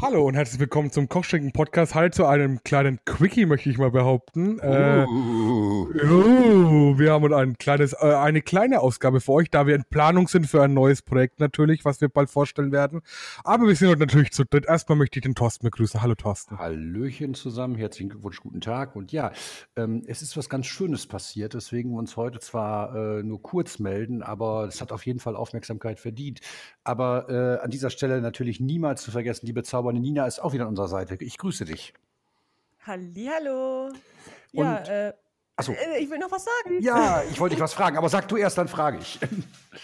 Hallo und herzlich willkommen zum Kochschinken Podcast. Halt zu einem kleinen Quickie, möchte ich mal behaupten. Äh, Uh. oh, wir haben ein kleines, äh, eine kleine Ausgabe für euch, da wir in Planung sind für ein neues Projekt natürlich, was wir bald vorstellen werden. Aber wir sind heute natürlich zu dritt. Erstmal möchte ich den Thorsten begrüßen. Hallo Thorsten. Hallöchen zusammen, herzlichen Glückwunsch, guten Tag. Und ja, ähm, es ist was ganz Schönes passiert, deswegen wir uns heute zwar äh, nur kurz melden, aber es hat auf jeden Fall Aufmerksamkeit verdient. Aber äh, an dieser Stelle natürlich niemals zu vergessen, die bezaubernde Nina ist auch wieder an unserer Seite. Ich grüße dich. Hallihallo. Ja, äh, Achso. äh, ich will noch was sagen. Ja, ich wollte dich was fragen, aber sag du erst, dann frage ich.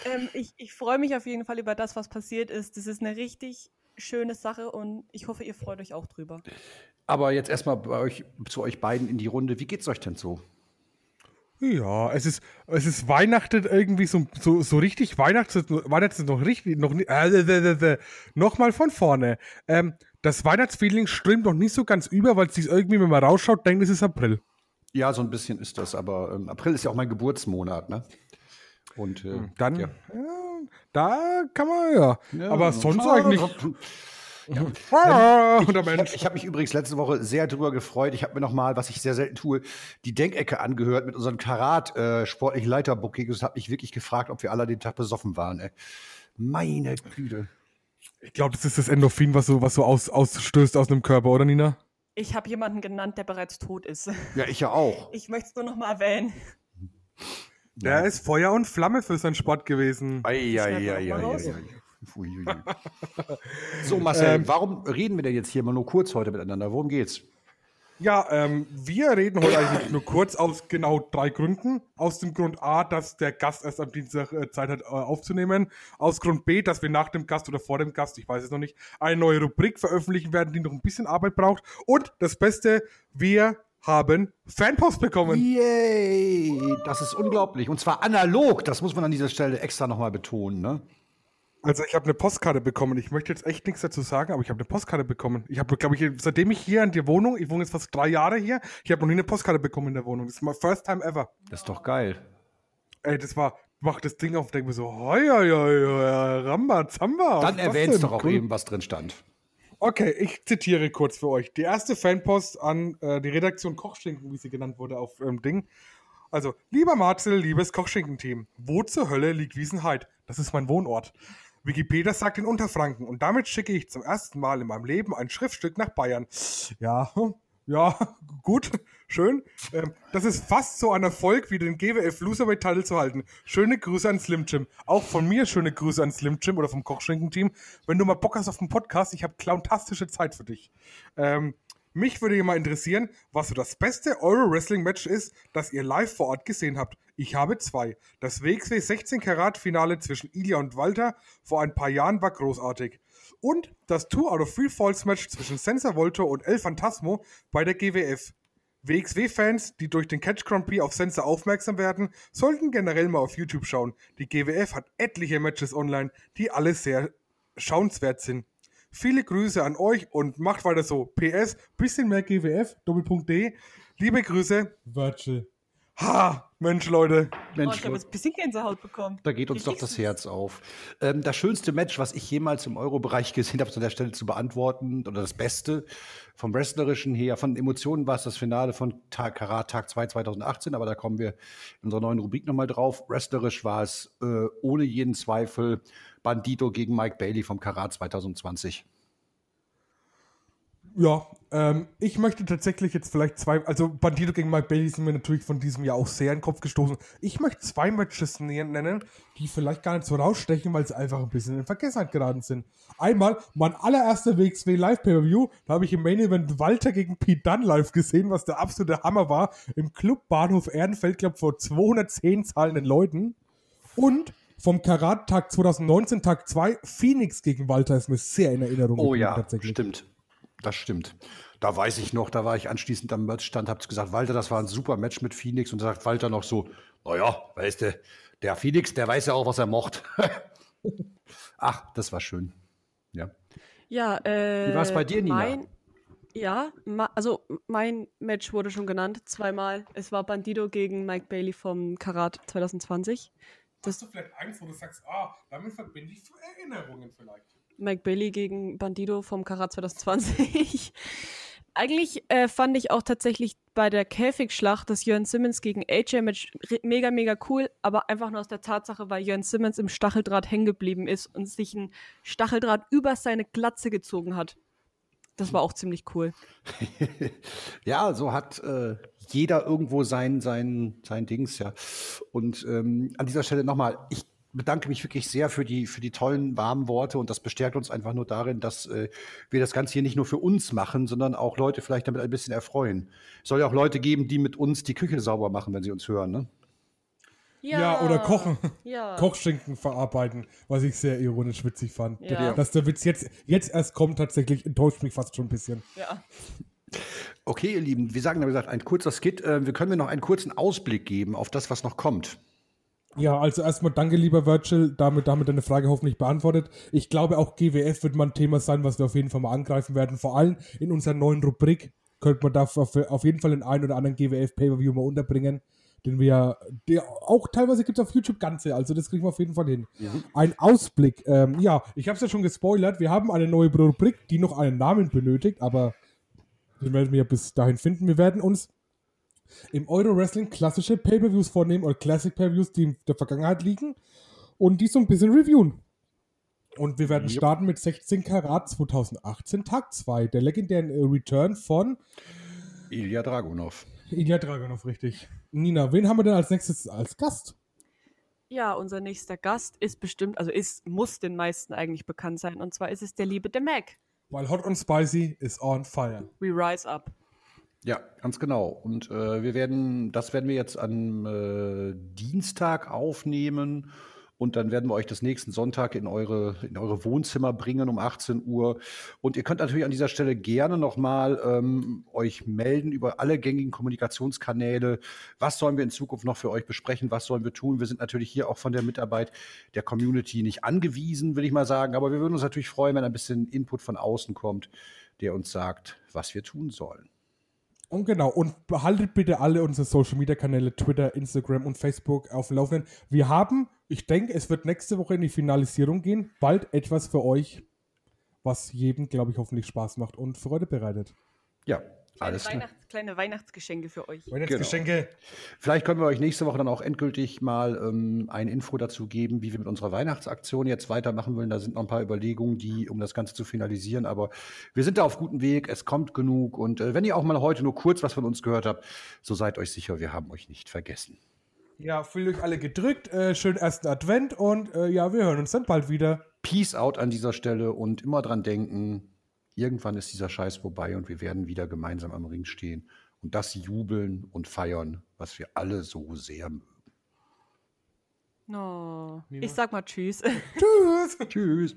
Ähm, ich ich freue mich auf jeden Fall über das, was passiert ist. Das ist eine richtig schöne Sache und ich hoffe, ihr freut euch auch drüber. Aber jetzt erstmal bei euch, zu euch beiden in die Runde. Wie geht's euch denn so? Ja, es ist, es ist Weihnachten irgendwie so, so, so richtig Weihnachten, Weihnachten ist noch richtig, noch nicht, äh, äh, äh, äh, noch mal von vorne. Ähm, das Weihnachtsfeeling strömt noch nicht so ganz über, weil es sich irgendwie, wenn man rausschaut, denkt, es ist April. Ja, so ein bisschen ist das, aber ähm, April ist ja auch mein Geburtsmonat, ne? Und äh, Dann, ja. ja, da kann man, ja. Ja, Aber sonst eigentlich. Ja. Ich, ich, ich habe mich übrigens letzte Woche sehr drüber gefreut. Ich habe mir noch mal, was ich sehr selten tue, die Denkecke angehört mit unserem Karat äh, sportlichen Leiterbooking. Und habe mich wirklich gefragt, ob wir alle den Tag besoffen waren. Ey. Meine Güte. Ich glaube, das ist das Endorphin, was so, was so aus, ausstößt aus dem Körper, oder Nina? Ich habe jemanden genannt, der bereits tot ist. Ja, ich ja auch. Ich möchte es nur noch mal erwähnen. Der ist Feuer und Flamme für seinen Sport gewesen. Ei, ei, ei, ei, ei, ei. So, Marcel, Ähm, warum reden wir denn jetzt hier mal nur kurz heute miteinander? Worum geht's? Ja, ähm, wir reden heute eigentlich nur kurz aus genau drei Gründen. Aus dem Grund A, dass der Gast erst am Dienstag äh, Zeit hat äh, aufzunehmen. Aus Grund B, dass wir nach dem Gast oder vor dem Gast, ich weiß es noch nicht, eine neue Rubrik veröffentlichen werden, die noch ein bisschen Arbeit braucht. Und das Beste, wir haben Fanpost bekommen. Yay! Das ist unglaublich. Und zwar analog, das muss man an dieser Stelle extra nochmal betonen, ne? Also ich habe eine Postkarte bekommen. Ich möchte jetzt echt nichts dazu sagen, aber ich habe eine Postkarte bekommen. Ich habe, glaube ich, seitdem ich hier in der Wohnung, ich wohne jetzt fast drei Jahre hier, ich habe noch nie eine Postkarte bekommen in der Wohnung. Das ist my first time ever. Das ist doch geil. Ey, das war, mach das Ding auf, denke mir so, hoi, hoi, hoi, Ramba, Zamba. Dann erwähnst doch auch Cool. eben, was drin stand. Okay, ich zitiere kurz für euch. Die erste Fanpost an äh, die Redaktion Kochschinken, wie sie genannt wurde auf ähm, Ding. Also, lieber Marcel, liebes Kochschinken-Team, wo zur Hölle liegt Wiesenheid? Das ist mein Wohnort. Wikipedia sagt in Unterfranken und damit schicke ich zum ersten Mal in meinem Leben ein Schriftstück nach Bayern. Ja, ja, gut, schön. Ähm, das ist fast so ein Erfolg wie den GWF Loserweight Title zu halten. Schöne Grüße an Slim Jim. Auch von mir schöne Grüße an Slim Jim oder vom Kochschinken-Team. Wenn du mal Bock hast auf einen Podcast, ich habe clowntastische Zeit für dich. Ähm, mich würde mal interessieren, was so das beste Euro-Wrestling-Match ist, das ihr live vor Ort gesehen habt. Ich habe zwei. Das WXW 16 Karat Finale zwischen Ilya und Walter vor ein paar Jahren war großartig. Und das Two out of Three Falls Match zwischen Sensor Volto und El Phantasmo bei der GWF. WXW-Fans, die durch den Catch Grand Prix auf Sensor aufmerksam werden, sollten generell mal auf YouTube schauen. Die GWF hat etliche Matches online, die alle sehr schauenswert sind. Viele Grüße an euch und macht weiter so. PS, bisschen mehr GWF, Doppelpunkt D. Liebe Grüße, Virgil. Ha, Mensch, Leute. Oh, Mensch, ich habe jetzt ein bisschen Gänsehaut bekommen. da geht uns doch das? Herz auf. Ähm, das schönste Match, was ich jemals im Euro-Bereich gesehen habe, an der Stelle zu beantworten, oder das Beste vom Wrestlerischen her, von Emotionen war es das Finale von Tag, Karat Tag 2 2018, aber da kommen wir in unserer neuen Rubrik nochmal drauf. Wrestlerisch war es äh, ohne jeden Zweifel Bandito gegen Mike Bailey vom Karat 2020. Ja, ähm, ich möchte tatsächlich jetzt vielleicht zwei, also Bandito gegen Mike Bailey sind mir natürlich von diesem Jahr auch sehr in den Kopf gestoßen. Ich möchte zwei Matches nä- nennen, die vielleicht gar nicht so rausstechen, weil sie einfach ein bisschen in Vergessenheit geraten sind. Einmal mein allererster WXW Live Pay-Per-View, da habe ich im Main Event Walter gegen Pete Dunn live gesehen, was der absolute Hammer war, im Club Bahnhof Ehrenfeld, glaube vor 210 zahlenden Leuten. Und vom Karat Tag 2019, Tag 2, Phoenix gegen Walter ist mir sehr in Erinnerung Oh geblieben, ja, tatsächlich. stimmt. Das stimmt. Da weiß ich noch, da war ich anschließend am Merchstand, hab's gesagt, Walter, das war ein super Match mit Phoenix und da sagt Walter noch so, naja, weißt du, der Phoenix, der weiß ja auch, was er mocht. Ach, das war schön. Ja. Ja, äh, Wie war's bei dir, Nina? Mein, ja, ma, also mein Match wurde schon genannt, zweimal. Es war Bandido gegen Mike Bailey vom Karat 2020. Das, Hast du vielleicht eins, wo du sagst, ah, damit verbinde ich Erinnerungen vielleicht? Mike Bailey gegen Bandido vom Karat 2020. Eigentlich äh, fand ich auch tatsächlich bei der Käfigschlacht das Jörn Simmons gegen AJ-Match mega, mega cool, aber einfach nur aus der Tatsache, weil Jörn Simmons im Stacheldraht hängen geblieben ist und sich ein Stacheldraht über seine Glatze gezogen hat. Das war auch ziemlich cool. ja, so hat äh, jeder irgendwo sein, sein, sein Dings, ja. Und ähm, an dieser Stelle nochmal, ich bedanke mich wirklich sehr für die, für die tollen, warmen Worte und das bestärkt uns einfach nur darin, dass äh, wir das Ganze hier nicht nur für uns machen, sondern auch Leute vielleicht damit ein bisschen erfreuen. Es soll ja auch Leute geben, die mit uns die Küche sauber machen, wenn sie uns hören, ne? Ja, ja oder kochen. Ja. Kochschinken verarbeiten, was ich sehr ironisch witzig fand. Ja. Dass der Witz jetzt, jetzt erst kommt, tatsächlich enttäuscht mich fast schon ein bisschen. Ja. Okay, ihr Lieben, wir sagen, wie gesagt, ein kurzer Skit. Äh, wir können mir noch einen kurzen Ausblick geben auf das, was noch kommt. Ja, also erstmal danke, lieber Virgil, damit, damit deine Frage hoffentlich beantwortet. Ich glaube, auch GWF wird mal ein Thema sein, was wir auf jeden Fall mal angreifen werden. Vor allem in unserer neuen Rubrik könnte man da auf, jeden Fall den einen oder anderen GWF-Pay-Per-View mal unterbringen, den wir der auch teilweise gibt es auf YouTube ganze, also das kriegen wir auf jeden Fall hin. Ja. Ein Ausblick, ähm, ja, ich habe es ja schon gespoilert, wir haben eine neue Rubrik, die noch einen Namen benötigt, aber den werden wir bis dahin finden. Wir werden uns im Euro-Wrestling klassische Pay-Per-Views vornehmen oder Classic Pay-Per-Views, die in der Vergangenheit liegen und die so ein bisschen reviewen. Und wir werden yep. starten mit 16 Karat 2018, Tag 2, der legendären äh, Return von Ilya Dragunov. Ilya Dragunov, richtig. Nina, wen haben wir denn als nächstes als Gast? Ja, unser nächster Gast ist bestimmt, also ist, muss den meisten eigentlich bekannt sein. Und zwar ist es der liebe The Mac. Weil Hot and Spicy is on fire. We rise up. Ja, ganz genau. Und äh, wir werden, das werden wir jetzt am äh, Dienstag aufnehmen und dann werden wir euch das nächsten Sonntag in eure, in eure Wohnzimmer bringen um 18 Uhr. Und ihr könnt natürlich an dieser Stelle gerne nochmal ähm, euch melden über alle gängigen Kommunikationskanäle. Was sollen wir in Zukunft noch für euch besprechen? Was sollen wir tun? Wir sind natürlich hier auch von der Mitarbeit der Community nicht angewiesen, will ich mal sagen. Aber wir würden uns natürlich freuen, wenn ein bisschen Input von außen kommt, der uns sagt, was wir tun sollen. Und genau, und behaltet bitte alle unsere Social Media Kanäle, Twitter, Instagram und Facebook auf dem Laufenden. Wir haben, ich denke, es wird nächste Woche in die Finalisierung gehen. Bald etwas für euch, was jedem, glaube ich, hoffentlich Spaß macht und Freude bereitet. Ja, Kleine, Weihnachts-, kleine Weihnachtsgeschenke für euch. Weihnachtsgeschenke. Genau. Vielleicht können wir euch nächste Woche dann auch endgültig mal ähm, ein Info dazu geben, wie wir mit unserer Weihnachtsaktion jetzt weitermachen wollen. Da sind noch ein paar Überlegungen, die, um das Ganze zu finalisieren. Aber wir sind da auf gutem Weg. Es kommt genug. Und äh, wenn ihr auch mal heute nur kurz was von uns gehört habt, so seid euch sicher, wir haben euch nicht vergessen. Ja, fühlt euch alle gedrückt. Äh, schönen ersten Advent und äh, ja, wir hören uns dann bald wieder. Peace out an dieser Stelle und immer dran denken, Irgendwann ist dieser Scheiß vorbei und wir werden wieder gemeinsam am Ring stehen und das jubeln und feiern, was wir alle so sehr mögen. Oh, ich sag mal Tschüss. Tschüss. tschüss.